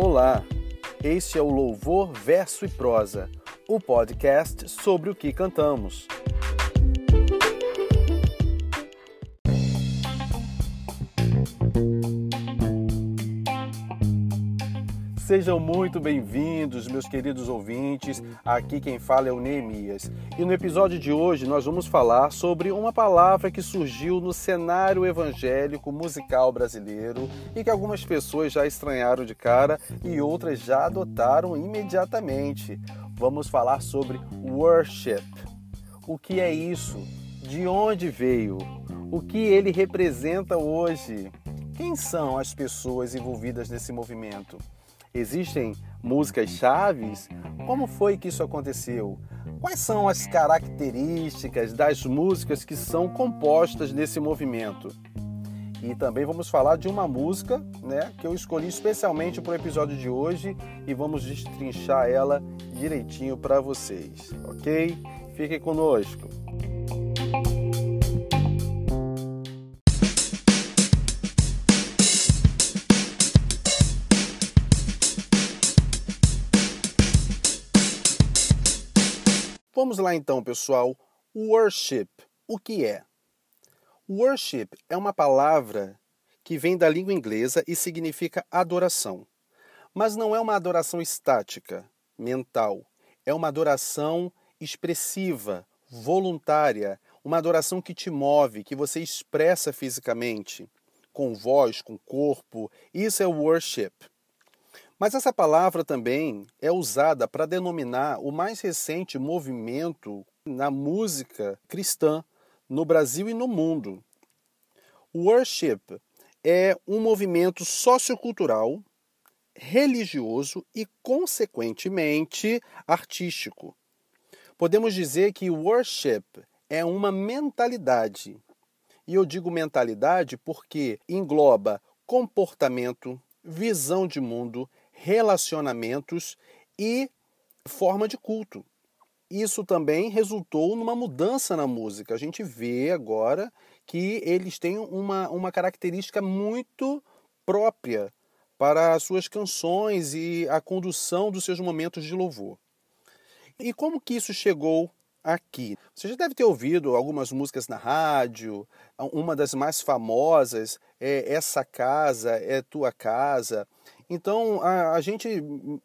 Olá, este é o Louvor, Verso e Prosa, o podcast sobre o que cantamos. Sejam muito bem-vindos, meus queridos ouvintes. Aqui quem fala é o Neemias. E no episódio de hoje nós vamos falar sobre uma palavra que surgiu no cenário evangélico musical brasileiro e que algumas pessoas já estranharam de cara e outras já adotaram imediatamente. Vamos falar sobre worship. O que é isso? De onde veio? O que ele representa hoje? Quem são as pessoas envolvidas nesse movimento? Existem músicas chaves? Como foi que isso aconteceu? Quais são as características das músicas que são compostas nesse movimento? E também vamos falar de uma música né, que eu escolhi especialmente para o episódio de hoje e vamos destrinchar ela direitinho para vocês, ok? Fiquem conosco! Vamos lá então, pessoal. Worship. O que é? Worship é uma palavra que vem da língua inglesa e significa adoração. Mas não é uma adoração estática, mental. É uma adoração expressiva, voluntária, uma adoração que te move, que você expressa fisicamente, com voz, com corpo. Isso é worship. Mas essa palavra também é usada para denominar o mais recente movimento na música cristã no Brasil e no mundo. Worship é um movimento sociocultural, religioso e, consequentemente, artístico. Podemos dizer que worship é uma mentalidade. E eu digo mentalidade porque engloba comportamento, visão de mundo, relacionamentos e forma de culto. Isso também resultou numa mudança na música. A gente vê agora que eles têm uma, uma característica muito própria para as suas canções e a condução dos seus momentos de louvor. E como que isso chegou aqui? Você já deve ter ouvido algumas músicas na rádio. Uma das mais famosas é Essa Casa é Tua Casa. Então, a, a gente,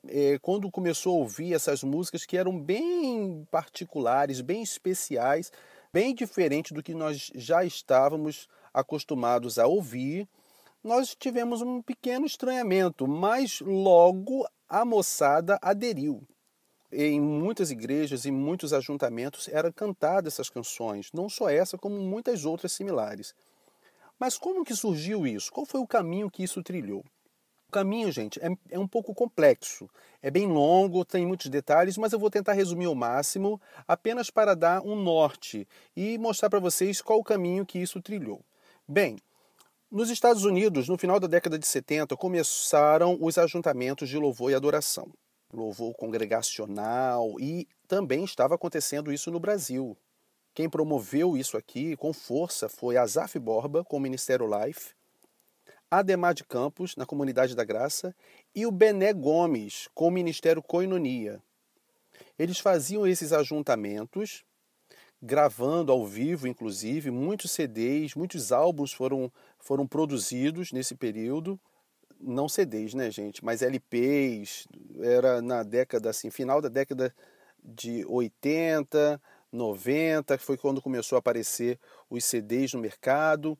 é, quando começou a ouvir essas músicas que eram bem particulares, bem especiais, bem diferente do que nós já estávamos acostumados a ouvir, nós tivemos um pequeno estranhamento, mas logo a moçada aderiu. Em muitas igrejas e muitos ajuntamentos eram cantadas essas canções, não só essa, como muitas outras similares. Mas como que surgiu isso? Qual foi o caminho que isso trilhou? Caminho, gente, é, é um pouco complexo. É bem longo, tem muitos detalhes, mas eu vou tentar resumir ao máximo, apenas para dar um norte e mostrar para vocês qual o caminho que isso trilhou. Bem, nos Estados Unidos, no final da década de 70, começaram os ajuntamentos de louvor e adoração. Louvor congregacional e também estava acontecendo isso no Brasil. Quem promoveu isso aqui com força foi Azaf Borba com o Ministério Life Ademar de Campos, na Comunidade da Graça, e o Bené Gomes, com o Ministério Coinonia. Eles faziam esses ajuntamentos, gravando ao vivo, inclusive, muitos CDs, muitos álbuns foram, foram produzidos nesse período. Não CDs, né, gente? Mas LPs. Era na década, assim, final da década de 80, 90, que foi quando começou a aparecer os CDs no mercado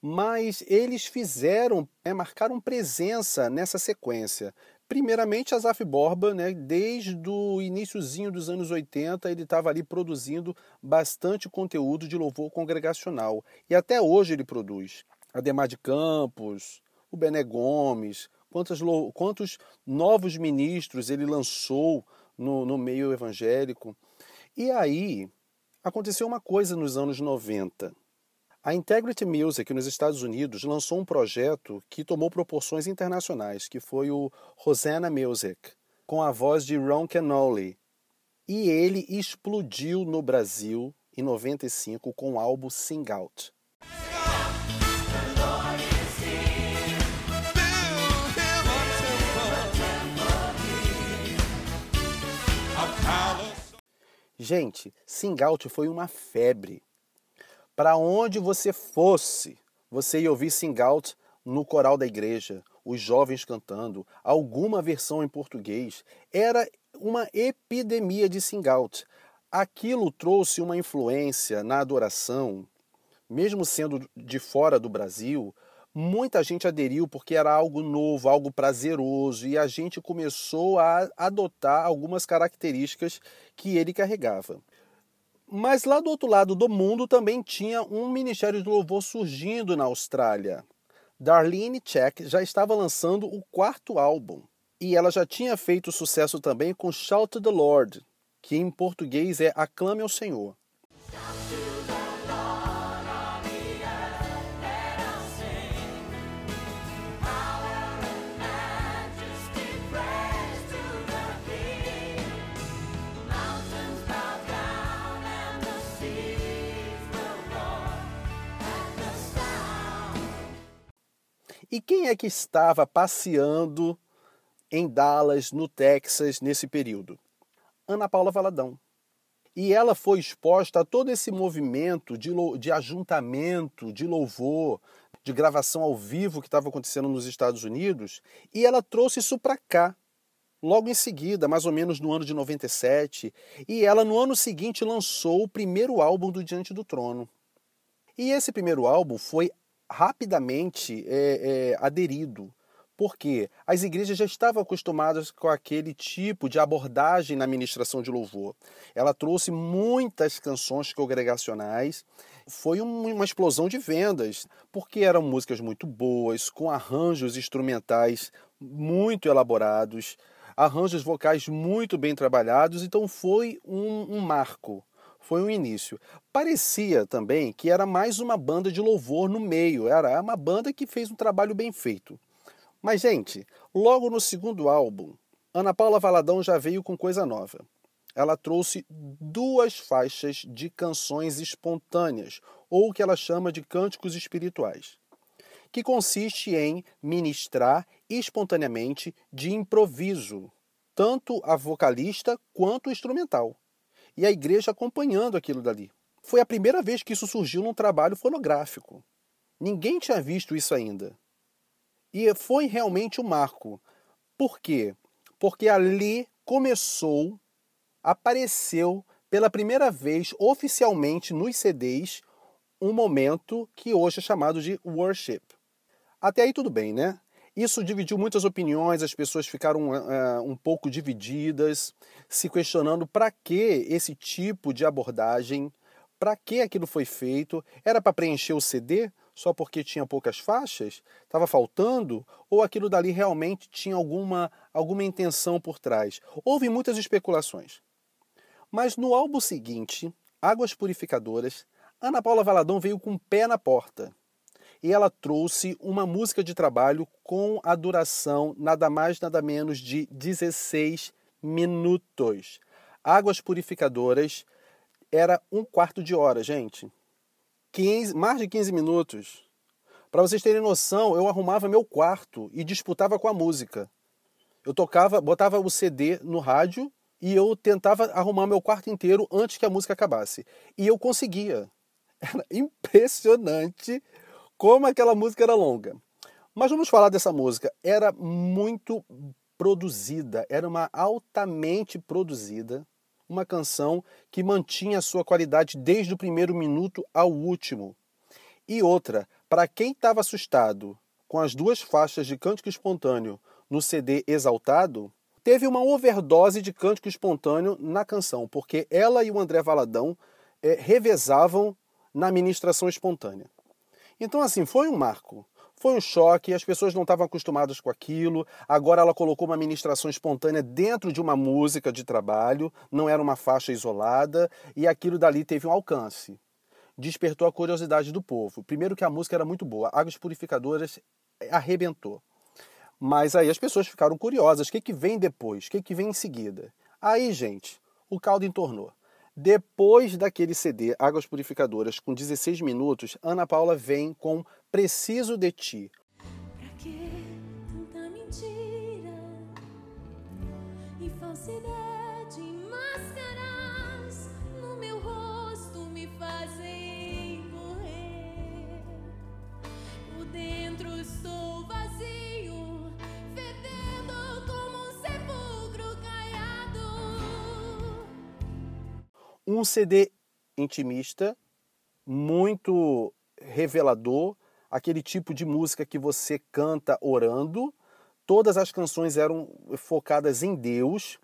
mas eles fizeram, né, marcaram presença nessa sequência. Primeiramente, Azaf Borba, né, desde o iníciozinho dos anos 80, ele estava ali produzindo bastante conteúdo de louvor congregacional. E até hoje ele produz. Ademar de Campos, o Bené Gomes, quantos, quantos novos ministros ele lançou no, no meio evangélico. E aí, aconteceu uma coisa nos anos 90. A Integrity Music nos Estados Unidos lançou um projeto que tomou proporções internacionais, que foi o Rosanna Music, com a voz de Ron Canoli. E ele explodiu no Brasil em 95 com o álbum Sing Out. Gente, Sing Out foi uma febre. Para onde você fosse, você ia ouvir sing out no coral da igreja, os jovens cantando, alguma versão em português. Era uma epidemia de sing out. Aquilo trouxe uma influência na adoração, mesmo sendo de fora do Brasil, muita gente aderiu porque era algo novo, algo prazeroso, e a gente começou a adotar algumas características que ele carregava. Mas lá do outro lado do mundo também tinha um ministério de louvor surgindo na Austrália. Darlene Check já estava lançando o quarto álbum e ela já tinha feito sucesso também com Shout to the Lord, que em português é Aclame ao Senhor. E quem é que estava passeando em Dallas, no Texas, nesse período? Ana Paula Valadão. E ela foi exposta a todo esse movimento de, de ajuntamento, de louvor, de gravação ao vivo que estava acontecendo nos Estados Unidos, e ela trouxe isso para cá, logo em seguida, mais ou menos no ano de 97, e ela no ano seguinte lançou o primeiro álbum do Diante do Trono. E esse primeiro álbum foi rapidamente é, é, aderido, porque as igrejas já estavam acostumadas com aquele tipo de abordagem na ministração de louvor. Ela trouxe muitas canções congregacionais, foi uma explosão de vendas, porque eram músicas muito boas, com arranjos instrumentais muito elaborados, arranjos vocais muito bem trabalhados, então foi um, um marco foi um início. Parecia também que era mais uma banda de louvor no meio, era uma banda que fez um trabalho bem feito. Mas, gente, logo no segundo álbum, Ana Paula Valadão já veio com coisa nova. Ela trouxe duas faixas de canções espontâneas, ou o que ela chama de cânticos espirituais, que consiste em ministrar espontaneamente de improviso, tanto a vocalista quanto o instrumental e a igreja acompanhando aquilo dali. Foi a primeira vez que isso surgiu num trabalho fonográfico. Ninguém tinha visto isso ainda. E foi realmente um marco. Por quê? Porque ali começou, apareceu pela primeira vez oficialmente nos CDs um momento que hoje é chamado de worship. Até aí tudo bem, né? Isso dividiu muitas opiniões, as pessoas ficaram uh, um pouco divididas, se questionando para que esse tipo de abordagem, para que aquilo foi feito, era para preencher o CD só porque tinha poucas faixas? Estava faltando? Ou aquilo dali realmente tinha alguma, alguma intenção por trás? Houve muitas especulações. Mas no álbum seguinte, Águas Purificadoras, Ana Paula Valadão veio com o pé na porta e ela trouxe uma música de trabalho com a duração nada mais nada menos de 16 minutos. Águas Purificadoras era um quarto de hora, gente. 15, mais de 15 minutos. Para vocês terem noção, eu arrumava meu quarto e disputava com a música. Eu tocava, botava o CD no rádio e eu tentava arrumar meu quarto inteiro antes que a música acabasse. E eu conseguia. Era impressionante como aquela música era longa. Mas vamos falar dessa música. Era muito produzida, era uma altamente produzida, uma canção que mantinha sua qualidade desde o primeiro minuto ao último. E outra, para quem estava assustado com as duas faixas de cântico espontâneo no CD Exaltado, teve uma overdose de cântico espontâneo na canção, porque ela e o André Valadão é, revezavam na ministração espontânea. Então, assim, foi um marco. Foi um choque, as pessoas não estavam acostumadas com aquilo. Agora ela colocou uma ministração espontânea dentro de uma música de trabalho, não era uma faixa isolada, e aquilo dali teve um alcance. Despertou a curiosidade do povo. Primeiro que a música era muito boa, Águas Purificadoras arrebentou. Mas aí as pessoas ficaram curiosas, o que, que vem depois? O que, que vem em seguida? Aí, gente, o caldo entornou. Depois daquele CD Águas Purificadoras com 16 minutos, Ana Paula vem com Preciso de Ti. Pra que tanta mentira e falsidade, máscaras? Um CD intimista, muito revelador, aquele tipo de música que você canta orando. Todas as canções eram focadas em Deus,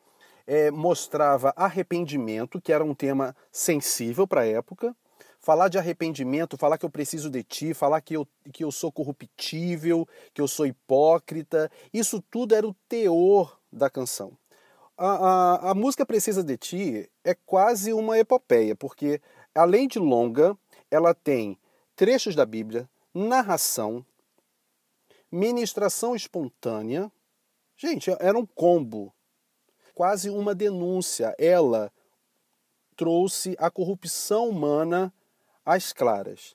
é, mostrava arrependimento, que era um tema sensível para a época. Falar de arrependimento, falar que eu preciso de ti, falar que eu, que eu sou corruptível, que eu sou hipócrita, isso tudo era o teor da canção. A, a, a música Precisa de Ti é quase uma epopeia, porque além de longa, ela tem trechos da Bíblia, narração, ministração espontânea. Gente, era um combo, quase uma denúncia. Ela trouxe a corrupção humana às claras.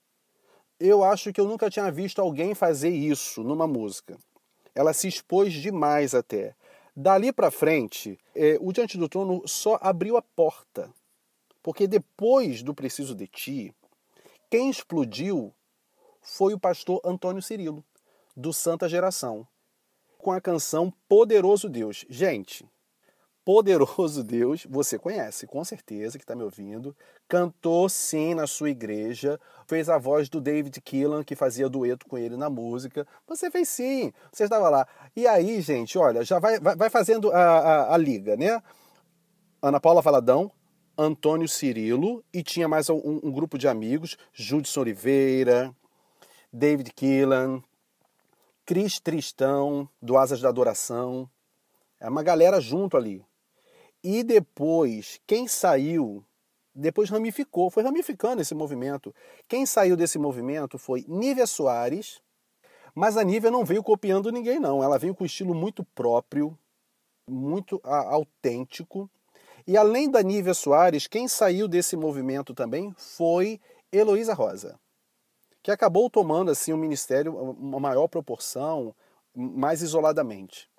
Eu acho que eu nunca tinha visto alguém fazer isso numa música. Ela se expôs demais até. Dali para frente, é, o Diante do Trono só abriu a porta. Porque depois do Preciso de Ti, quem explodiu foi o pastor Antônio Cirilo, do Santa Geração, com a canção Poderoso Deus. Gente, Poderoso Deus, você conhece, com certeza, que está me ouvindo. Cantou sim na sua igreja, fez a voz do David Keelan, que fazia dueto com ele na música. Você fez sim, você estava lá. E aí, gente, olha, já vai, vai, vai fazendo a, a, a liga, né? Ana Paula Valadão, Antônio Cirilo, e tinha mais um, um grupo de amigos, Judson Oliveira, David Keelan, Cris Tristão, do Asas da Adoração. É uma galera junto ali. E depois, quem saiu, depois ramificou, foi ramificando esse movimento. Quem saiu desse movimento foi Nívia Soares, mas a Nívia não veio copiando ninguém, não. Ela veio com um estilo muito próprio, muito autêntico. E além da Nívia Soares, quem saiu desse movimento também foi Heloísa Rosa, que acabou tomando assim o ministério uma maior proporção, mais isoladamente.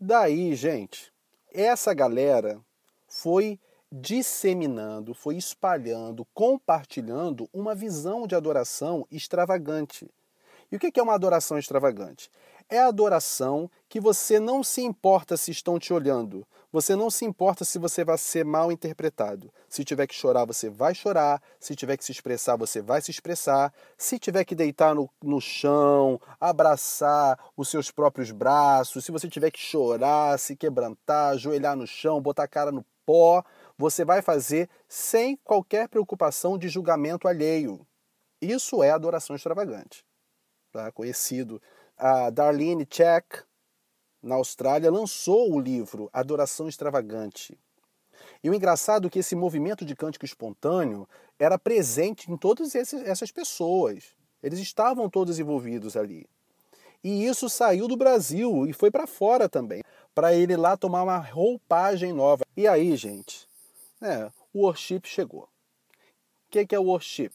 Daí, gente, essa galera foi disseminando, foi espalhando, compartilhando uma visão de adoração extravagante. E o que é uma adoração extravagante? É a adoração que você não se importa se estão te olhando, você não se importa se você vai ser mal interpretado. Se tiver que chorar, você vai chorar. Se tiver que se expressar, você vai se expressar. Se tiver que deitar no, no chão, abraçar os seus próprios braços, se você tiver que chorar, se quebrantar, ajoelhar no chão, botar a cara no pó, você vai fazer sem qualquer preocupação de julgamento alheio. Isso é adoração extravagante. Tá? Conhecido. A Darlene Check, na Austrália, lançou o livro Adoração Extravagante. E o engraçado é que esse movimento de cântico espontâneo era presente em todas essas pessoas. Eles estavam todos envolvidos ali. E isso saiu do Brasil e foi para fora também, para ele lá tomar uma roupagem nova. E aí, gente, né, o worship chegou. O que é o worship?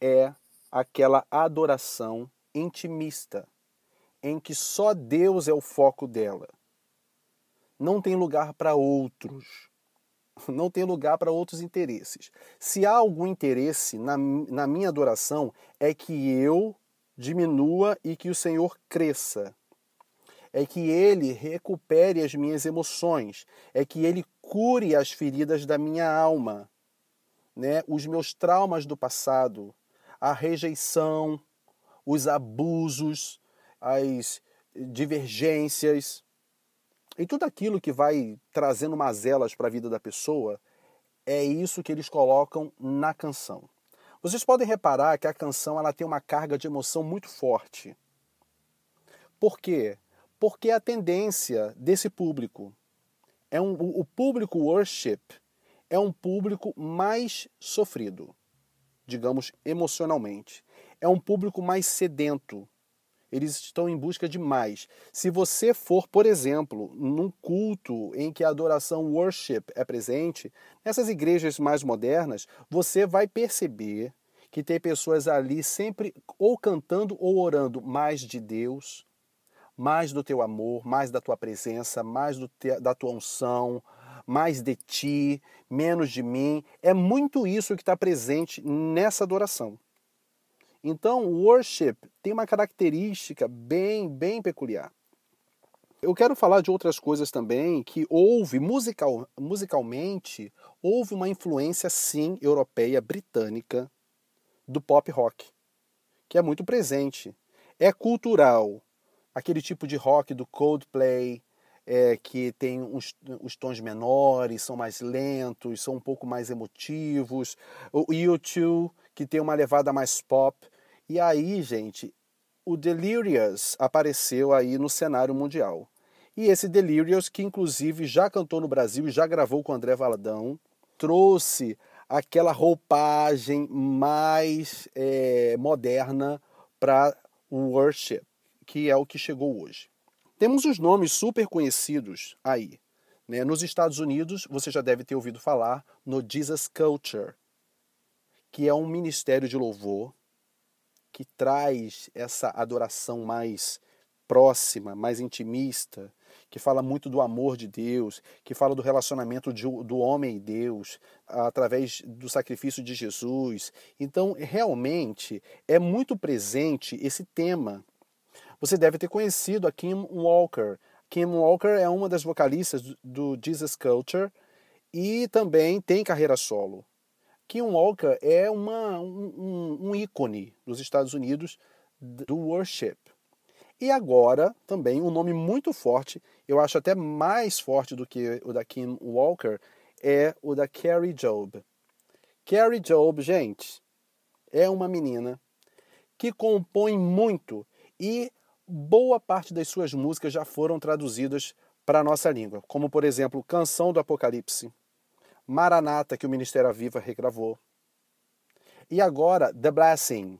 É aquela adoração intimista em que só Deus é o foco dela. Não tem lugar para outros. Não tem lugar para outros interesses. Se há algum interesse na, na minha adoração, é que eu diminua e que o Senhor cresça. É que Ele recupere as minhas emoções. É que Ele cure as feridas da minha alma. Né? Os meus traumas do passado, a rejeição, os abusos, as divergências e tudo aquilo que vai trazendo mazelas para a vida da pessoa, é isso que eles colocam na canção. Vocês podem reparar que a canção ela tem uma carga de emoção muito forte. Por quê? Porque a tendência desse público é um, o público worship é um público mais sofrido, digamos emocionalmente. É um público mais sedento, eles estão em busca de mais. Se você for, por exemplo, num culto em que a adoração worship é presente, nessas igrejas mais modernas, você vai perceber que tem pessoas ali sempre ou cantando ou orando mais de Deus, mais do teu amor, mais da tua presença, mais te, da tua unção, mais de ti, menos de mim. É muito isso que está presente nessa adoração. Então, o worship tem uma característica bem, bem peculiar. Eu quero falar de outras coisas também que houve musical, musicalmente houve uma influência sim europeia britânica do pop rock, que é muito presente. É cultural. Aquele tipo de rock do Coldplay, é, que tem uns, os tons menores, são mais lentos, são um pouco mais emotivos. O U2, que tem uma levada mais pop. E aí, gente, o Delirious apareceu aí no cenário mundial. E esse Delirious, que inclusive já cantou no Brasil e já gravou com André Valadão, trouxe aquela roupagem mais é, moderna para o worship, que é o que chegou hoje. Temos os nomes super conhecidos aí. Né? Nos Estados Unidos, você já deve ter ouvido falar no Jesus Culture, que é um ministério de louvor que traz essa adoração mais próxima, mais intimista, que fala muito do amor de Deus, que fala do relacionamento de, do homem e Deus através do sacrifício de Jesus. Então, realmente é muito presente esse tema. Você deve ter conhecido a Kim Walker. Kim Walker é uma das vocalistas do Jesus Culture e também tem carreira solo. Kim Walker é uma, um, um ícone dos Estados Unidos do worship. E agora, também, um nome muito forte, eu acho até mais forte do que o da Kim Walker, é o da Carrie Job. Carrie Job, gente, é uma menina que compõe muito e boa parte das suas músicas já foram traduzidas para a nossa língua, como por exemplo Canção do Apocalipse, Maranata, que o Ministério Viva regravou, e agora The Blessing,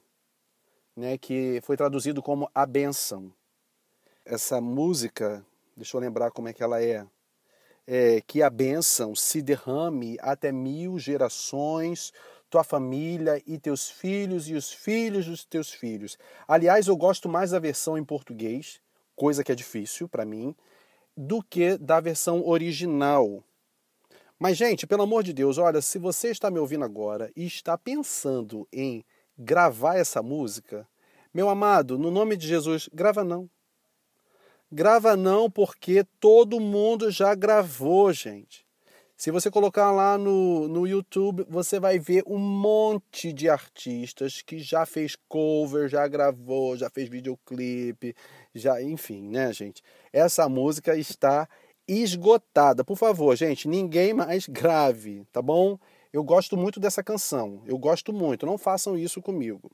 né, que foi traduzido como A Benção. Essa música, deixa eu lembrar como é que ela é, é que a bênção se derrame até mil gerações, tua família e teus filhos e os filhos dos teus filhos. Aliás, eu gosto mais da versão em português, coisa que é difícil para mim, do que da versão original. Mas, gente, pelo amor de Deus, olha, se você está me ouvindo agora e está pensando em gravar essa música, meu amado, no nome de Jesus, grava não. Grava não, porque todo mundo já gravou, gente. Se você colocar lá no, no YouTube, você vai ver um monte de artistas que já fez cover, já gravou, já fez videoclipe, já, enfim, né, gente? Essa música está esgotada. Por favor, gente, ninguém mais grave, tá bom? Eu gosto muito dessa canção. Eu gosto muito. Não façam isso comigo.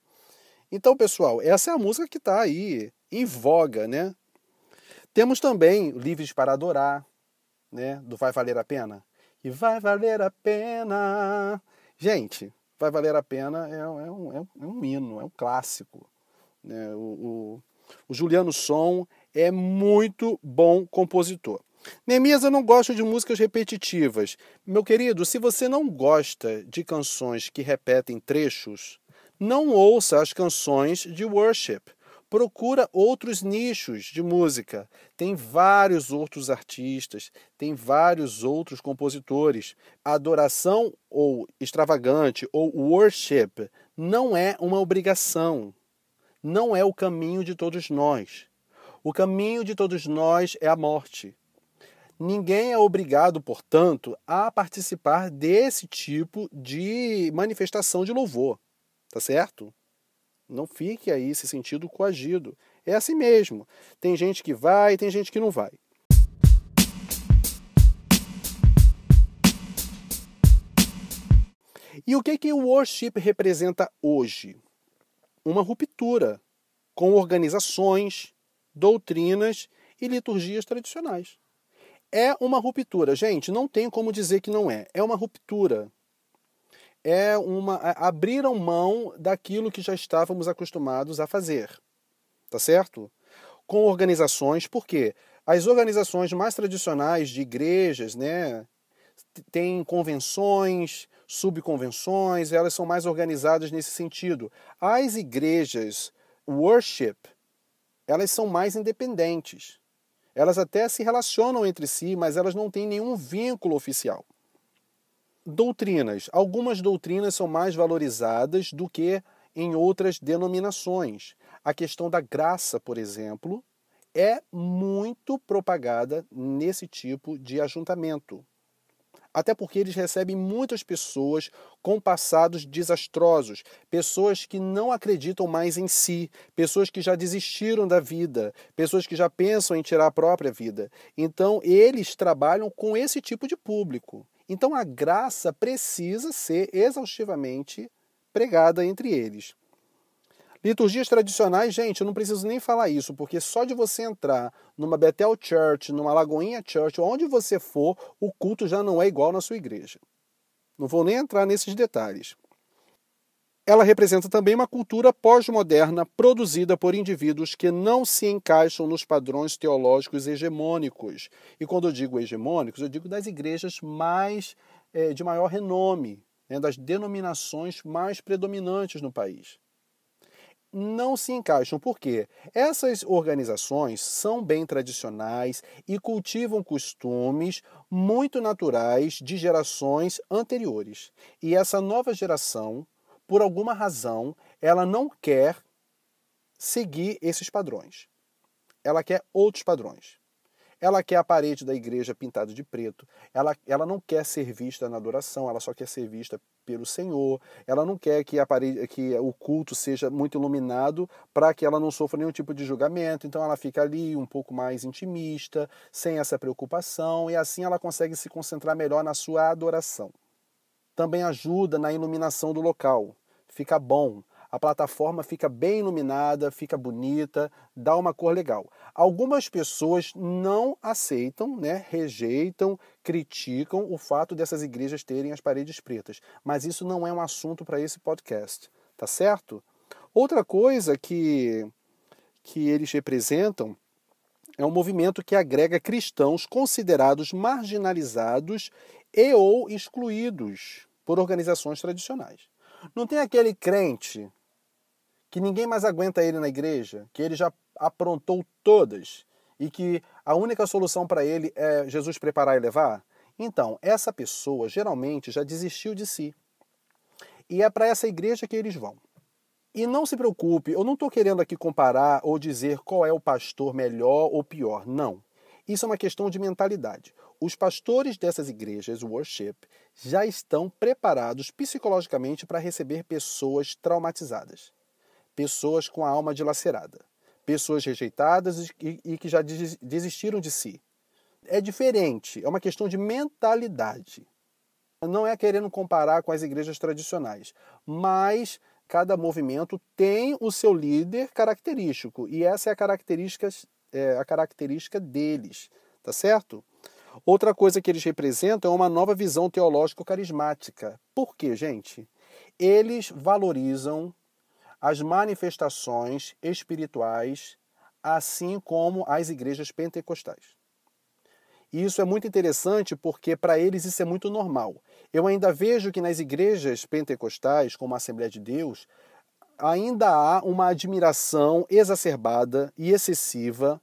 Então, pessoal, essa é a música que está aí em voga, né? Temos também Livres para Adorar, né? Do Vai Valer a Pena. E vai valer a pena. Gente, Vai Valer a Pena é, é, um, é um hino, é um clássico. Né? O, o, o Juliano Som é muito bom compositor. Neemias, eu não gosto de músicas repetitivas. Meu querido, se você não gosta de canções que repetem trechos, não ouça as canções de worship. Procura outros nichos de música. Tem vários outros artistas, tem vários outros compositores. adoração ou extravagante ou worship não é uma obrigação. Não é o caminho de todos nós. O caminho de todos nós é a morte. Ninguém é obrigado, portanto, a participar desse tipo de manifestação de louvor. Tá certo? Não fique aí se sentindo coagido. É assim mesmo. Tem gente que vai tem gente que não vai. E o que, que o worship representa hoje? Uma ruptura com organizações, doutrinas e liturgias tradicionais. É uma ruptura. Gente, não tem como dizer que não é. É uma ruptura. É uma. Abriram mão daquilo que já estávamos acostumados a fazer. Tá certo? Com organizações, por quê? As organizações mais tradicionais de igrejas, né? Tem convenções, subconvenções, elas são mais organizadas nesse sentido. As igrejas worship, elas são mais independentes. Elas até se relacionam entre si, mas elas não têm nenhum vínculo oficial. Doutrinas. Algumas doutrinas são mais valorizadas do que em outras denominações. A questão da graça, por exemplo, é muito propagada nesse tipo de ajuntamento. Até porque eles recebem muitas pessoas com passados desastrosos, pessoas que não acreditam mais em si, pessoas que já desistiram da vida, pessoas que já pensam em tirar a própria vida. Então, eles trabalham com esse tipo de público. Então, a graça precisa ser exaustivamente pregada entre eles. Liturgias tradicionais, gente, eu não preciso nem falar isso, porque só de você entrar numa Bethel Church, numa Lagoinha Church, onde você for, o culto já não é igual na sua igreja. Não vou nem entrar nesses detalhes. Ela representa também uma cultura pós-moderna produzida por indivíduos que não se encaixam nos padrões teológicos hegemônicos. E quando eu digo hegemônicos, eu digo das igrejas mais é, de maior renome, né, das denominações mais predominantes no país não se encaixam. Por quê? Essas organizações são bem tradicionais e cultivam costumes muito naturais de gerações anteriores. E essa nova geração, por alguma razão, ela não quer seguir esses padrões. Ela quer outros padrões. Ela quer a parede da igreja pintada de preto. Ela, ela não quer ser vista na adoração, ela só quer ser vista pelo Senhor. Ela não quer que, parede, que o culto seja muito iluminado para que ela não sofra nenhum tipo de julgamento. Então ela fica ali um pouco mais intimista, sem essa preocupação, e assim ela consegue se concentrar melhor na sua adoração. Também ajuda na iluminação do local. Fica bom, a plataforma fica bem iluminada, fica bonita, dá uma cor legal. Algumas pessoas não aceitam, né, rejeitam, criticam o fato dessas igrejas terem as paredes pretas, mas isso não é um assunto para esse podcast, tá certo? Outra coisa que, que eles representam é um movimento que agrega cristãos considerados marginalizados e ou excluídos por organizações tradicionais. Não tem aquele crente que ninguém mais aguenta ele na igreja, que ele já aprontou todas e que a única solução para ele é Jesus preparar e levar? Então, essa pessoa geralmente já desistiu de si. E é para essa igreja que eles vão. E não se preocupe, eu não estou querendo aqui comparar ou dizer qual é o pastor melhor ou pior. Não. Isso é uma questão de mentalidade. Os pastores dessas igrejas worship já estão preparados psicologicamente para receber pessoas traumatizadas pessoas com a alma dilacerada, pessoas rejeitadas e, e que já desistiram de si. É diferente, é uma questão de mentalidade. Não é querendo comparar com as igrejas tradicionais, mas cada movimento tem o seu líder característico e essa é a característica, é, a característica deles, tá certo? Outra coisa que eles representam é uma nova visão teológico-carismática. Por quê, gente? Eles valorizam as manifestações espirituais, assim como as igrejas pentecostais. E isso é muito interessante porque para eles isso é muito normal. Eu ainda vejo que nas igrejas pentecostais, como a Assembleia de Deus, ainda há uma admiração exacerbada e excessiva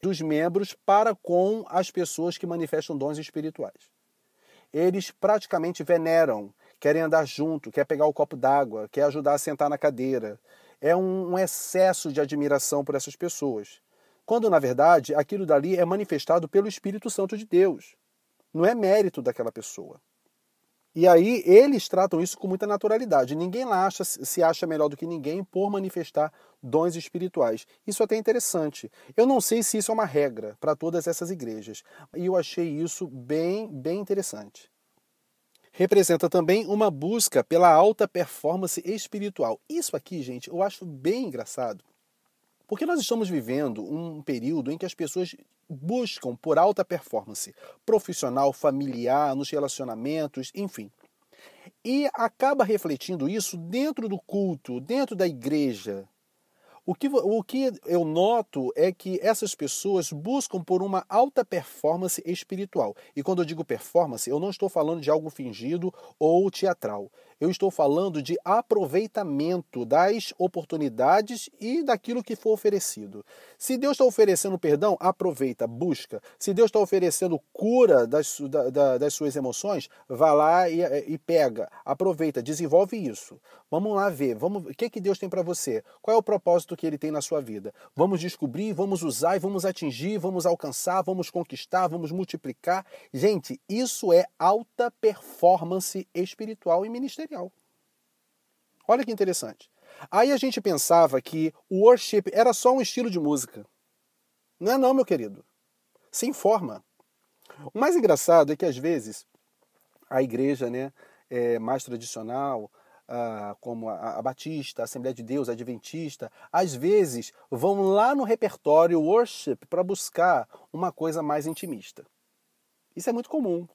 dos membros para com as pessoas que manifestam dons espirituais. Eles praticamente veneram querem andar junto, quer pegar o copo d'água, quer ajudar a sentar na cadeira. É um, excesso de admiração por essas pessoas. Quando, na verdade, aquilo dali é manifestado pelo Espírito Santo de Deus. Não é mérito daquela pessoa. E aí eles tratam isso com muita naturalidade. Ninguém lá acha, se acha melhor do que ninguém por manifestar dons espirituais. Isso é até interessante. Eu não sei se isso é uma regra para todas essas igrejas. E eu achei isso bem, bem interessante representa também uma busca pela alta performance espiritual. Isso aqui, gente, eu acho bem engraçado. Porque nós estamos vivendo um período em que as pessoas buscam por alta performance profissional, familiar, nos relacionamentos, enfim. E acaba refletindo isso dentro do culto, dentro da igreja, o que, o que eu noto é que essas pessoas buscam por uma alta performance espiritual. E quando eu digo performance, eu não estou falando de algo fingido ou teatral. Eu estou falando de aproveitamento das oportunidades e daquilo que for oferecido. Se Deus está oferecendo perdão, aproveita, busca. Se Deus está oferecendo cura das, da, das suas emoções, vá lá e, e, pega, aproveita, desenvolve isso. Vamos lá ver, vamos, o que, que Deus tem para você? Qual é o propósito que Ele tem na sua vida? Vamos descobrir, vamos usar e vamos atingir, vamos alcançar, vamos conquistar, vamos multiplicar. Gente, isso é alta performance espiritual e ministerial. Olha que interessante. Aí a gente pensava que o worship era só um estilo de música. Não é não, meu querido. Se informa. O mais engraçado é que às vezes a igreja né, é mais tradicional, ah, como a, a, Batista, a Assembleia de Deus, a Adventista, às vezes vão lá no repertório worship para buscar uma coisa mais intimista. Isso é muito comum.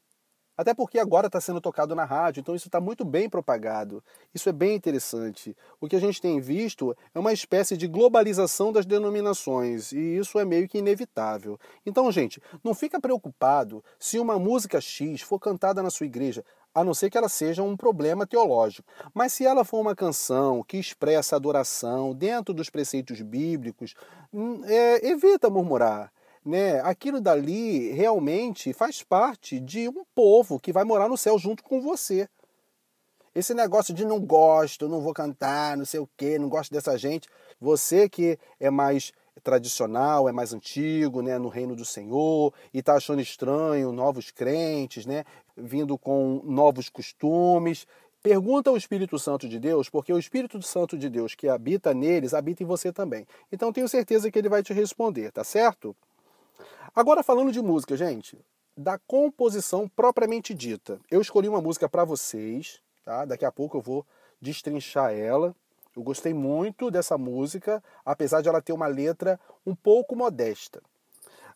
Até porque agora está sendo tocado na rádio, então isso está muito bem propagado. Isso é bem interessante. O que a gente tem visto é uma espécie de globalização das denominações, e isso é meio que inevitável. Então, gente, não fica preocupado se uma música X for cantada na sua igreja, a não ser que ela seja um problema teológico. Mas se ela for uma canção que expressa adoração dentro dos preceitos bíblicos, hum, é, evita murmurar né? Aquilo dali realmente faz parte de um povo que vai morar no céu junto com você. Esse negócio de não gosto, não vou cantar, não sei o quê, não gosto dessa gente. Você que é mais tradicional, é mais antigo, né, no reino do Senhor, e está achando estranho novos crentes, né, vindo com novos costumes. Pergunta ao Espírito Santo de Deus, porque o Espírito Santo de Deus que habita neles, habita em você também. Então tenho certeza que ele vai te responder, tá certo? Agora falando de música, gente, da composição propriamente dita. Eu escolhi uma música para vocês, tá? Daqui a pouco eu vou destrinchar ela. Eu gostei muito dessa música, apesar de ela ter uma letra um pouco modesta.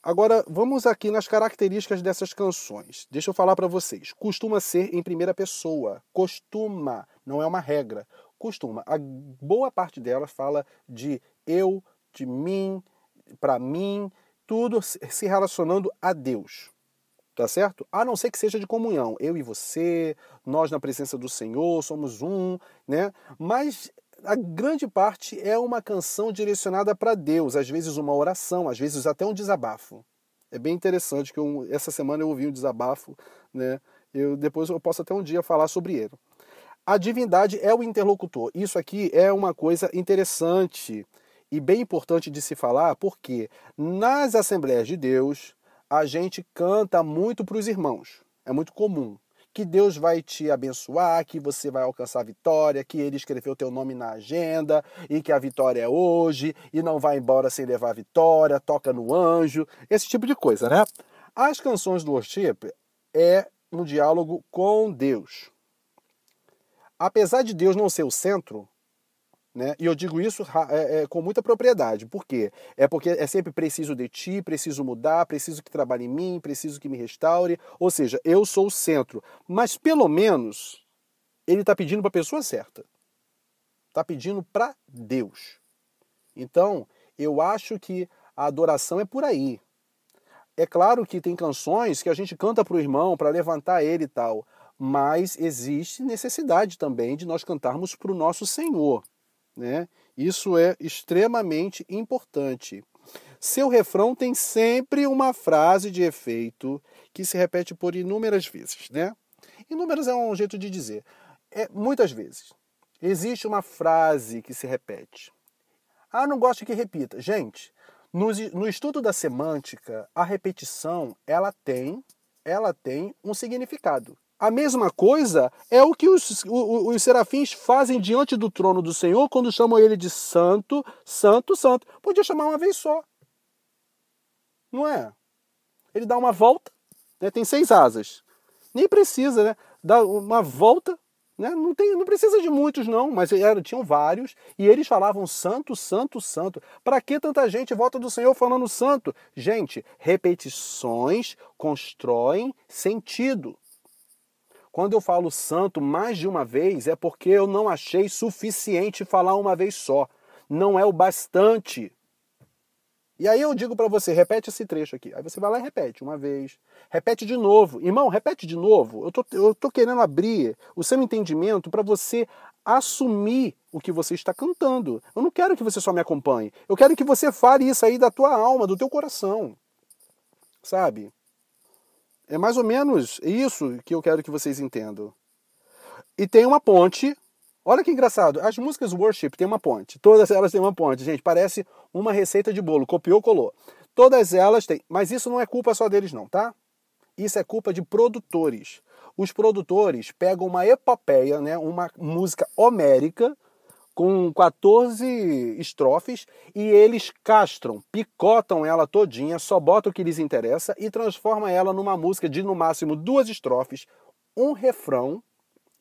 Agora, vamos aqui nas características dessas canções. Deixa eu falar para vocês. Costuma ser em primeira pessoa. Costuma, não é uma regra. Costuma. A boa parte dela fala de eu, de mim, para mim, tudo se relacionando a Deus. Tá certo? A não ser que seja de comunhão. Eu e você, nós na presença do Senhor, somos um, né? Mas a grande parte é uma canção direcionada para Deus, às vezes uma oração, às vezes até um desabafo. É bem interessante que eu, essa semana eu ouvi um desabafo, né? Eu depois eu posso até um dia falar sobre ele. A divindade é o interlocutor. Isso aqui é uma coisa interessante e bem importante de se falar, porque nas Assembleias de Deus a gente canta muito para os irmãos. É muito comum. Que Deus vai te abençoar, que você vai alcançar a vitória, que Ele escreveu teu nome na agenda e que a vitória é hoje e não vai embora sem levar a vitória, toca no anjo, esse tipo de coisa, né? As canções do worship é um diálogo com Deus. Apesar de Deus não ser o centro, né? E eu digo isso é, é, com muita propriedade. Por quê? É porque é sempre preciso de ti, preciso mudar, preciso que trabalhe em mim, preciso que me restaure. Ou seja, eu sou o centro. Mas pelo menos ele está pedindo para a pessoa certa. Está pedindo para Deus. Então, eu acho que a adoração é por aí. É claro que tem canções que a gente canta para o irmão, para levantar ele e tal. Mas existe necessidade também de nós cantarmos para o nosso Senhor. Né? Isso é extremamente importante. Seu refrão tem sempre uma frase de efeito que se repete por inúmeras vezes. Né? Inúmeras é um jeito de dizer. É, muitas vezes. Existe uma frase que se repete. Ah, não gosto que repita. Gente, no, no estudo da semântica, a repetição ela tem, ela tem um significado. A mesma coisa é o que os, os, os, serafins fazem diante do trono do Senhor quando chamam ele de santo, santo, santo. Podia chamar uma vez só. Não é? Ele dá uma volta, né? tem seis asas. Nem precisa, né? Dá uma volta, né? não, tem, não precisa de muitos, não, mas era, tinham vários, e eles falavam santo, santo, santo. Para que tanta gente volta do Senhor falando santo? Gente, repetições constroem sentido. Quando eu falo santo mais de uma vez, é porque eu não achei suficiente falar uma vez só. Não é o bastante. E aí eu digo para você, repete esse trecho aqui. Aí você vai lá e repete uma vez. Repete de novo. Irmão, repete de novo. Eu tô, eu tô querendo abrir o seu entendimento para você assumir o que você está cantando. Eu não quero que você só me acompanhe. Eu quero que você fale isso aí da tua alma, do teu coração. Sabe? É mais ou menos isso que eu quero que vocês entendam. E tem uma ponte. Olha que engraçado. As músicas worship tem uma ponte. Todas elas têm uma ponte. Gente, parece uma receita de bolo. Copiou, colou. Todas elas têm. Mas isso não é culpa só deles, não, tá? Isso é culpa de produtores. Os produtores pegam uma epopeia, né, uma música homérica, com 14 estrofes, e eles castram, picotam ela todinha, só botam o que lhes interessa e transforma ela numa música de no máximo duas estrofes, um refrão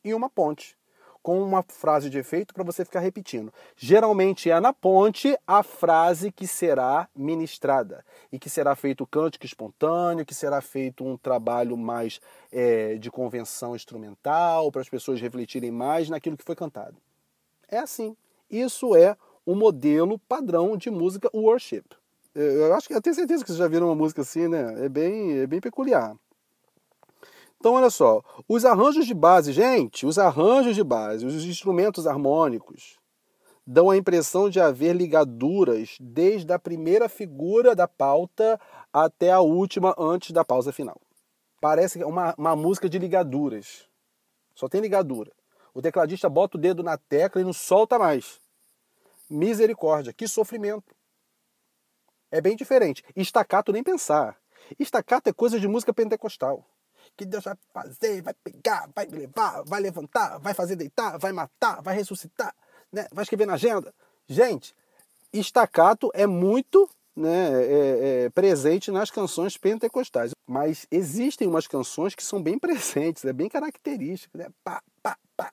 e uma ponte com uma frase de efeito para você ficar repetindo. Geralmente é na ponte a frase que será ministrada e que será feito cântico espontâneo, que será feito um trabalho mais é, de convenção instrumental para as pessoas refletirem mais naquilo que foi cantado. É assim. Isso é o um modelo padrão de música worship. Eu acho que eu tenho certeza que vocês já viram uma música assim, né? É bem, é bem peculiar. Então, olha só, os arranjos de base, gente, os arranjos de base, os instrumentos harmônicos, dão a impressão de haver ligaduras desde a primeira figura da pauta até a última antes da pausa final. Parece uma, uma música de ligaduras. Só tem ligadura. O tecladista bota o dedo na tecla e não solta mais. Misericórdia, que sofrimento. É bem diferente. Estacato nem pensar. Estacato é coisa de música pentecostal que Deus vai fazer, vai pegar, vai levar, vai levantar, vai fazer deitar, vai matar, vai ressuscitar, né? vai escrever na agenda. Gente, estacato é muito né, é, é, presente nas canções pentecostais, mas existem umas canções que são bem presentes, é bem característico, né? Pá, pá, pá.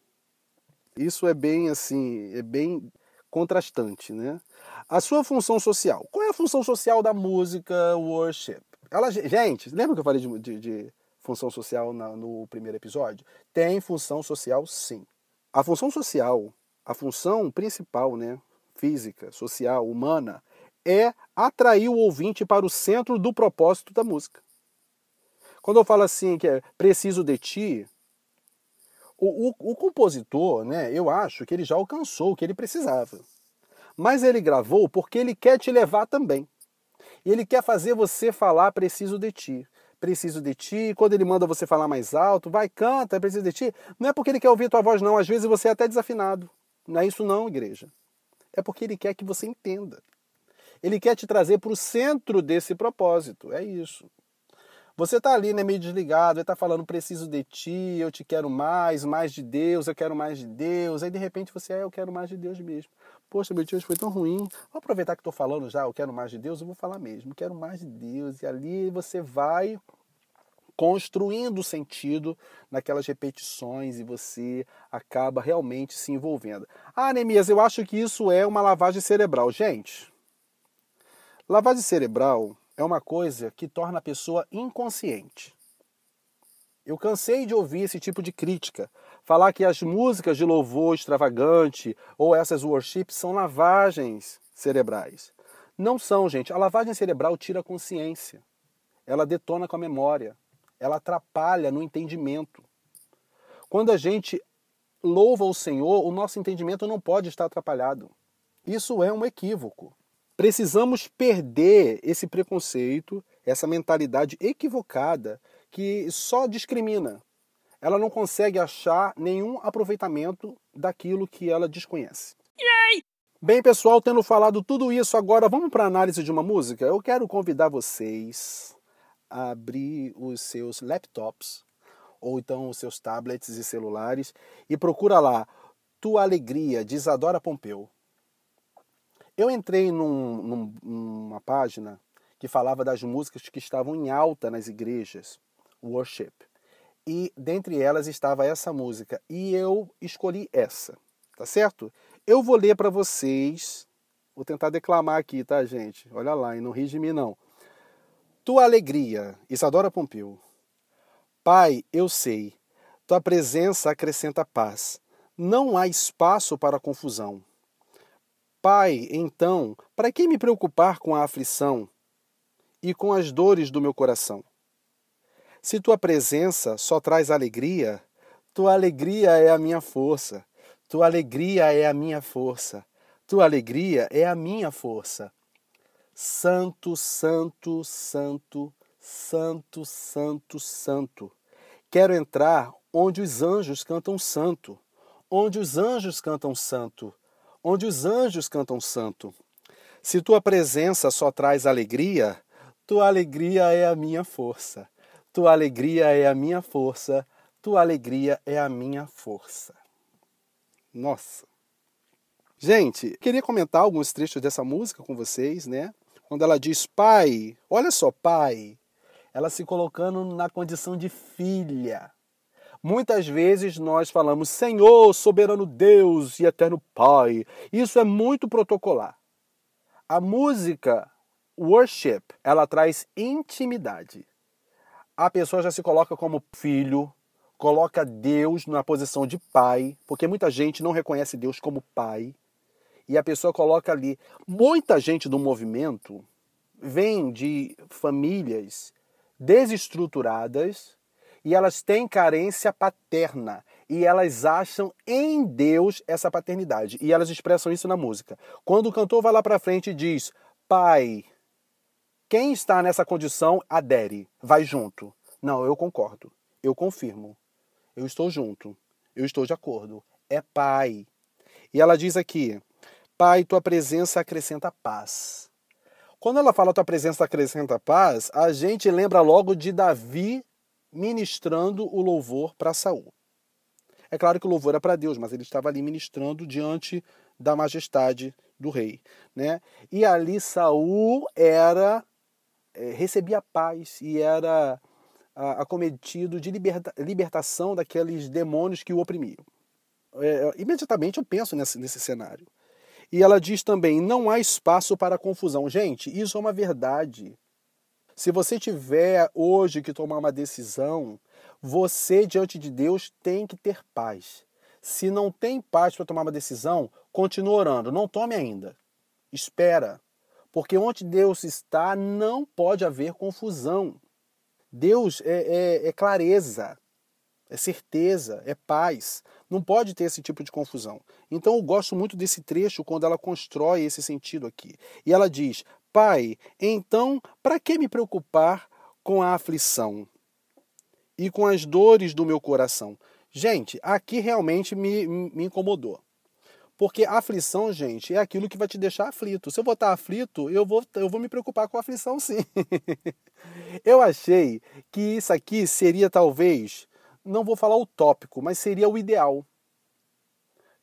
Isso é bem assim, é bem contrastante, né? A sua função social. Qual é a função social da música worship? Ela, gente, lembra que eu falei de, de, de função social na, no primeiro episódio? Tem função social, sim. A função social, a função principal, né, física, social, humana, é atrair o ouvinte para o centro do propósito da música. Quando eu falo assim que é preciso de ti, o, o, o compositor, né, eu acho que ele já alcançou o que ele precisava. Mas ele gravou porque ele quer te levar também. E ele quer fazer você falar preciso de ti preciso de ti. Quando ele manda você falar mais alto, vai, canta, preciso de ti. Não é porque ele quer ouvir tua voz, não. Às vezes você é até desafinado. Não é isso, não, igreja. É porque ele quer que você entenda. Ele quer te trazer para o centro desse propósito. É isso. Você está ali, né, meio desligado, ele está falando, preciso de ti, eu te quero mais, mais de Deus, eu quero mais de Deus. Aí de repente você é, eu quero mais de Deus mesmo. Poxa, meu hoje foi tão ruim. Vou aproveitar que estou falando já, eu quero mais de Deus, eu vou falar mesmo, quero mais de Deus. E ali você vai construindo sentido naquelas repetições e você acaba realmente se envolvendo. Ah, Neemias, eu acho que isso é uma lavagem cerebral. Gente, lavagem cerebral é uma coisa que torna a pessoa inconsciente. Eu cansei de ouvir esse tipo de crítica. Falar que as músicas de louvor extravagante ou essas worships são lavagens cerebrais. Não são, gente. A lavagem cerebral tira a consciência. Ela detona com a memória. Ela atrapalha no entendimento. Quando a gente louva o Senhor, o nosso entendimento não pode estar atrapalhado. Isso é um equívoco. Precisamos perder esse preconceito, essa mentalidade equivocada que só discrimina. Ela não consegue achar nenhum aproveitamento daquilo que ela desconhece. Yay! Bem, pessoal, tendo falado tudo isso, agora vamos para a análise de uma música? Eu quero convidar vocês a abrir os seus laptops ou então os seus tablets e celulares e procura lá Tua Alegria, de Isadora Pompeu. Eu entrei num, num, numa página que falava das músicas que estavam em alta nas igrejas, worship. E dentre elas estava essa música. E eu escolhi essa, tá certo? Eu vou ler para vocês. Vou tentar declamar aqui, tá, gente? Olha lá, e não ri de mim, não. Tua alegria, Isadora Pompeu. Pai, eu sei, tua presença acrescenta paz. Não há espaço para confusão. Pai, então, para que me preocupar com a aflição e com as dores do meu coração? Se tua presença só traz alegria, tua alegria é a minha força. Tua alegria é a minha força. Tua alegria é a minha força. Santo, santo, santo, santo, santo, santo. Quero entrar onde os anjos cantam santo, onde os anjos cantam santo, onde os anjos cantam santo. Se tua presença só traz alegria, tua alegria é a minha força. Tua alegria é a minha força. Tua alegria é a minha força. Nossa. Gente, queria comentar alguns trechos dessa música com vocês, né? Quando ela diz pai, olha só, pai, ela se colocando na condição de filha. Muitas vezes nós falamos Senhor, soberano Deus e eterno Pai. Isso é muito protocolar. A música worship, ela traz intimidade. A pessoa já se coloca como filho, coloca Deus na posição de pai, porque muita gente não reconhece Deus como pai. E a pessoa coloca ali. Muita gente do movimento vem de famílias desestruturadas e elas têm carência paterna e elas acham em Deus essa paternidade e elas expressam isso na música. Quando o cantor vai lá para frente e diz: "Pai, quem está nessa condição adere, vai junto". Não, eu concordo. Eu confirmo. Eu estou junto. Eu estou de acordo. É pai. E ela diz aqui: Pai, tua presença acrescenta paz. Quando ela fala tua presença acrescenta paz, a gente lembra logo de Davi ministrando o louvor para Saul. É claro que o louvor era para Deus, mas ele estava ali ministrando diante da majestade do rei, né? E ali Saul era é, recebia paz e era a, acometido de liberta, libertação daqueles demônios que o oprimiam. É, imediatamente eu penso nesse, nesse cenário. E ela diz também: não há espaço para confusão. Gente, isso é uma verdade. Se você tiver hoje que tomar uma decisão, você diante de Deus tem que ter paz. Se não tem paz para tomar uma decisão, continue orando. Não tome ainda. Espera. Porque onde Deus está, não pode haver confusão. Deus é, é, é clareza, é certeza, é paz. Não pode ter esse tipo de confusão. Então eu gosto muito desse trecho quando ela constrói esse sentido aqui. E ela diz: Pai, então, para que me preocupar com a aflição e com as dores do meu coração? Gente, aqui realmente me, me incomodou. Porque aflição, gente, é aquilo que vai te deixar aflito. Se eu vou estar aflito, eu vou, eu vou me preocupar com a aflição sim. eu achei que isso aqui seria talvez, não vou falar utópico, mas seria o ideal.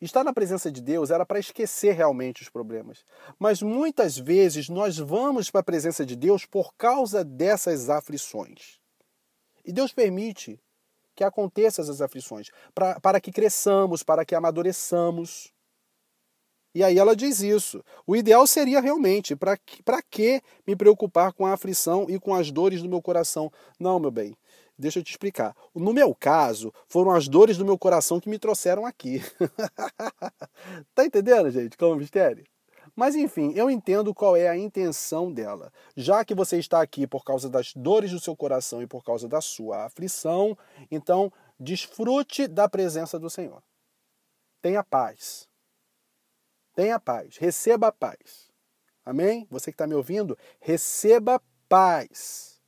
Estar na presença de Deus era para esquecer realmente os problemas. Mas muitas vezes nós vamos para a presença de Deus por causa dessas aflições. E Deus permite que aconteçam essas aflições para, para que cresçamos, para que amadureçamos. E aí ela diz isso. O ideal seria realmente, para que me preocupar com a aflição e com as dores do meu coração? Não, meu bem. Deixa eu te explicar. No meu caso, foram as dores do meu coração que me trouxeram aqui. tá entendendo, gente? Como é mistério? Mas enfim, eu entendo qual é a intenção dela. Já que você está aqui por causa das dores do seu coração e por causa da sua aflição, então desfrute da presença do Senhor. Tenha paz. Tenha paz. Receba paz. Amém? Você que está me ouvindo, receba paz.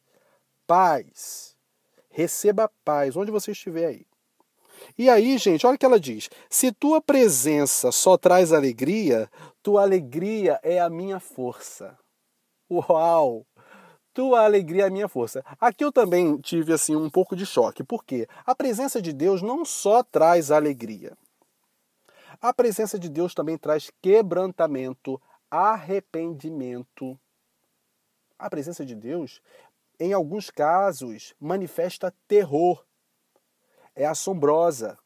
Paz. Receba paz onde você estiver aí. E aí, gente, olha o que ela diz: se tua presença só traz alegria, tua alegria é a minha força. Uau! Tua alegria é a minha força. Aqui eu também tive assim um pouco de choque, porque a presença de Deus não só traz alegria. A presença de Deus também traz quebrantamento, arrependimento. A presença de Deus em alguns casos, manifesta terror. É assombrosa.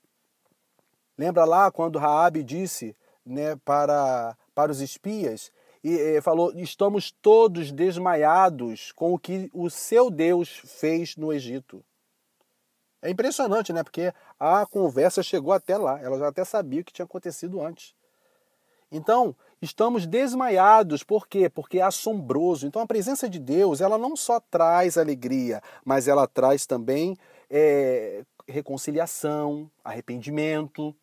Lembra lá quando Raabe disse né, para, para os espias e, e falou: estamos todos desmaiados com o que o seu Deus fez no Egito. É impressionante, né? Porque a conversa chegou até lá. Ela já até sabia o que tinha acontecido antes. Então, Estamos desmaiados, por quê? Porque é assombroso. Então a presença de Deus, ela não só traz alegria, mas ela traz também é, reconciliação, arrependimento.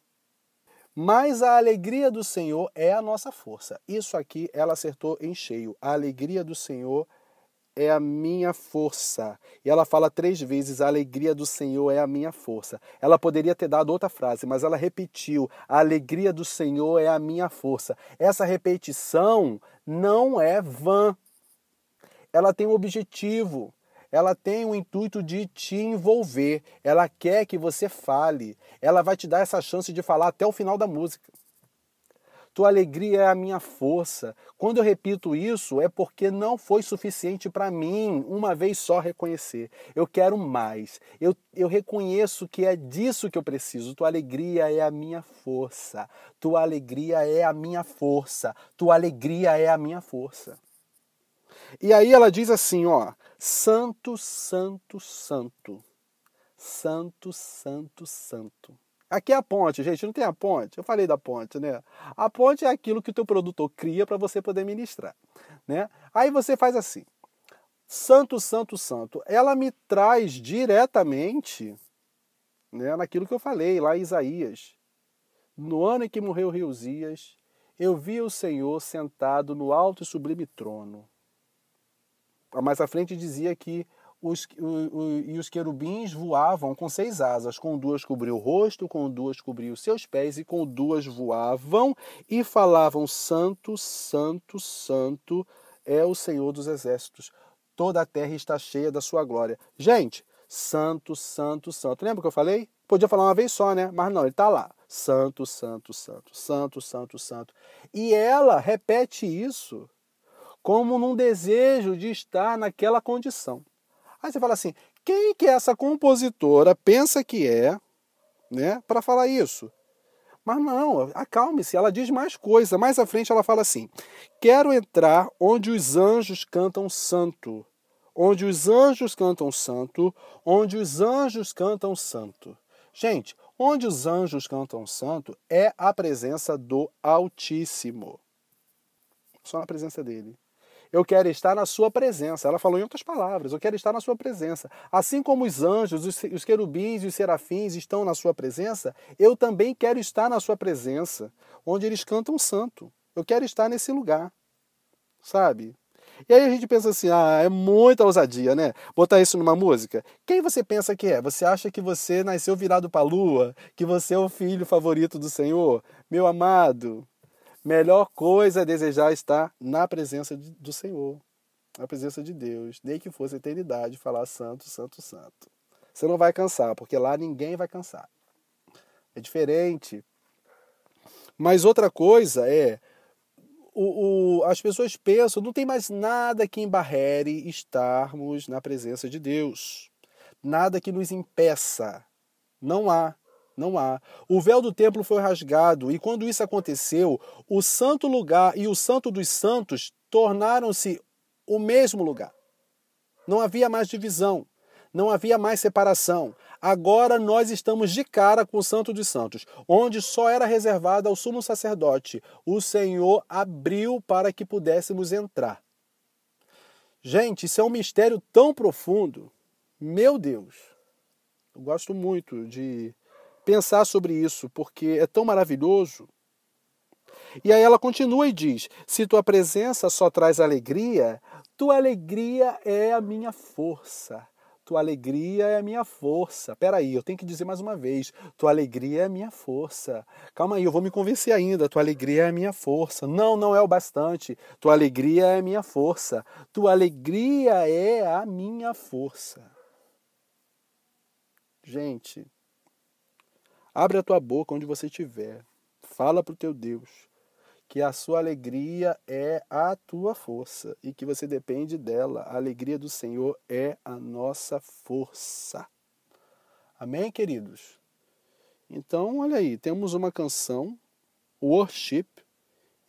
Mas a alegria do Senhor é a nossa força. Isso aqui ela acertou em cheio. A alegria do Senhor é a minha força. E ela fala três vezes: a alegria do Senhor é a minha força. Ela poderia ter dado outra frase, mas ela repetiu: a alegria do Senhor é a minha força. Essa repetição não é vã. Ela tem um objetivo. Ela tem o intuito de te envolver. Ela quer que você fale. Ela vai te dar essa chance de falar até o final da música. Tua alegria é a minha força. Quando eu repito isso, é porque não foi suficiente para mim uma vez só reconhecer. Eu quero mais. Eu, eu reconheço que é disso que eu preciso. Tua alegria é a minha força. Tua alegria é a minha força. Tua alegria é a minha força. E aí ela diz assim, ó: Santo, Santo, Santo. Santo, Santo, Santo. Aqui é a ponte, gente, não tem a ponte. Eu falei da ponte, né? A ponte é aquilo que o teu produtor cria para você poder ministrar, né? Aí você faz assim: Santo, Santo, Santo. Ela me traz diretamente, né, naquilo que eu falei lá em Isaías. No ano em que morreu Riosias, eu vi o Senhor sentado no alto e sublime trono. Mais à frente dizia que os, o, o, e os querubins voavam com seis asas, com duas cobriu o rosto, com duas cobriu os seus pés, e com duas voavam e falavam: Santo, Santo, Santo é o Senhor dos exércitos. Toda a terra está cheia da sua glória. Gente, Santo, Santo, Santo. Lembra que eu falei? Podia falar uma vez só, né? Mas não, ele está lá. Santo, Santo, Santo, Santo, Santo, Santo. E ela repete isso como num desejo de estar naquela condição. Aí você fala assim: quem que essa compositora pensa que é, né, para falar isso? Mas não, acalme-se, ela diz mais coisa. Mais à frente ela fala assim: Quero entrar onde os anjos cantam santo. Onde os anjos cantam santo, onde os anjos cantam santo. Gente, onde os anjos cantam santo é a presença do Altíssimo. Só na presença dele. Eu quero estar na sua presença. Ela falou em outras palavras: eu quero estar na sua presença. Assim como os anjos, os querubins e os serafins estão na sua presença, eu também quero estar na sua presença, onde eles cantam santo. Eu quero estar nesse lugar. Sabe? E aí a gente pensa assim, ah, é muita ousadia, né? Botar isso numa música. Quem você pensa que é? Você acha que você nasceu virado para a lua? Que você é o filho favorito do Senhor? Meu amado, Melhor coisa é desejar estar na presença do Senhor, na presença de Deus, nem que fosse a eternidade, falar santo, santo, santo. Você não vai cansar, porque lá ninguém vai cansar. É diferente. Mas outra coisa é, o, o, as pessoas pensam, não tem mais nada que embarrere estarmos na presença de Deus. Nada que nos impeça. Não há. Não há. O véu do templo foi rasgado, e quando isso aconteceu, o santo lugar e o santo dos santos tornaram-se o mesmo lugar. Não havia mais divisão, não havia mais separação. Agora nós estamos de cara com o Santo dos Santos, onde só era reservado ao sumo sacerdote. O Senhor abriu para que pudéssemos entrar. Gente, isso é um mistério tão profundo. Meu Deus. Eu gosto muito de pensar sobre isso, porque é tão maravilhoso. E aí ela continua e diz: Se tua presença só traz alegria, tua alegria é a minha força. Tua alegria é a minha força. Peraí, eu tenho que dizer mais uma vez. Tua alegria é a minha força. Calma aí, eu vou me convencer ainda. Tua alegria é a minha força. Não, não é o bastante. Tua alegria é a minha força. Tua alegria é a minha força. Gente, Abre a tua boca onde você estiver. Fala para o teu Deus que a sua alegria é a tua força e que você depende dela. A alegria do Senhor é a nossa força. Amém, queridos? Então, olha aí, temos uma canção, Worship,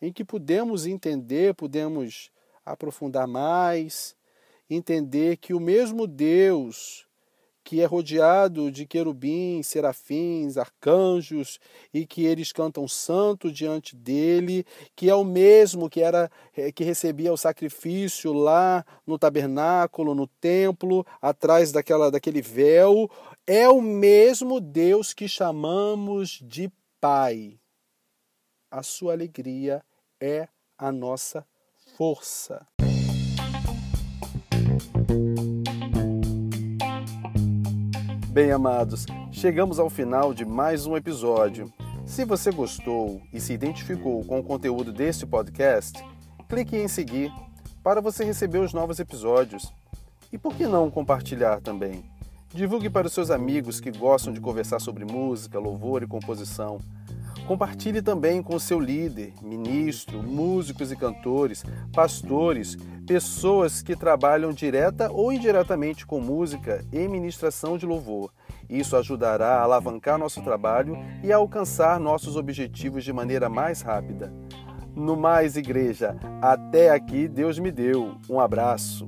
em que podemos entender, podemos aprofundar mais, entender que o mesmo Deus que é rodeado de querubins, serafins, arcanjos e que eles cantam santo diante dele, que é o mesmo que era eh, que recebia o sacrifício lá no tabernáculo, no templo, atrás daquela daquele véu, é o mesmo Deus que chamamos de Pai. A sua alegria é a nossa força. Bem, amados, chegamos ao final de mais um episódio. Se você gostou e se identificou com o conteúdo deste podcast, clique em seguir para você receber os novos episódios. E por que não compartilhar também? Divulgue para os seus amigos que gostam de conversar sobre música, louvor e composição. Compartilhe também com seu líder, ministro, músicos e cantores, pastores, pessoas que trabalham direta ou indiretamente com música e ministração de louvor. Isso ajudará a alavancar nosso trabalho e a alcançar nossos objetivos de maneira mais rápida. No mais, igreja, até aqui Deus me deu. Um abraço.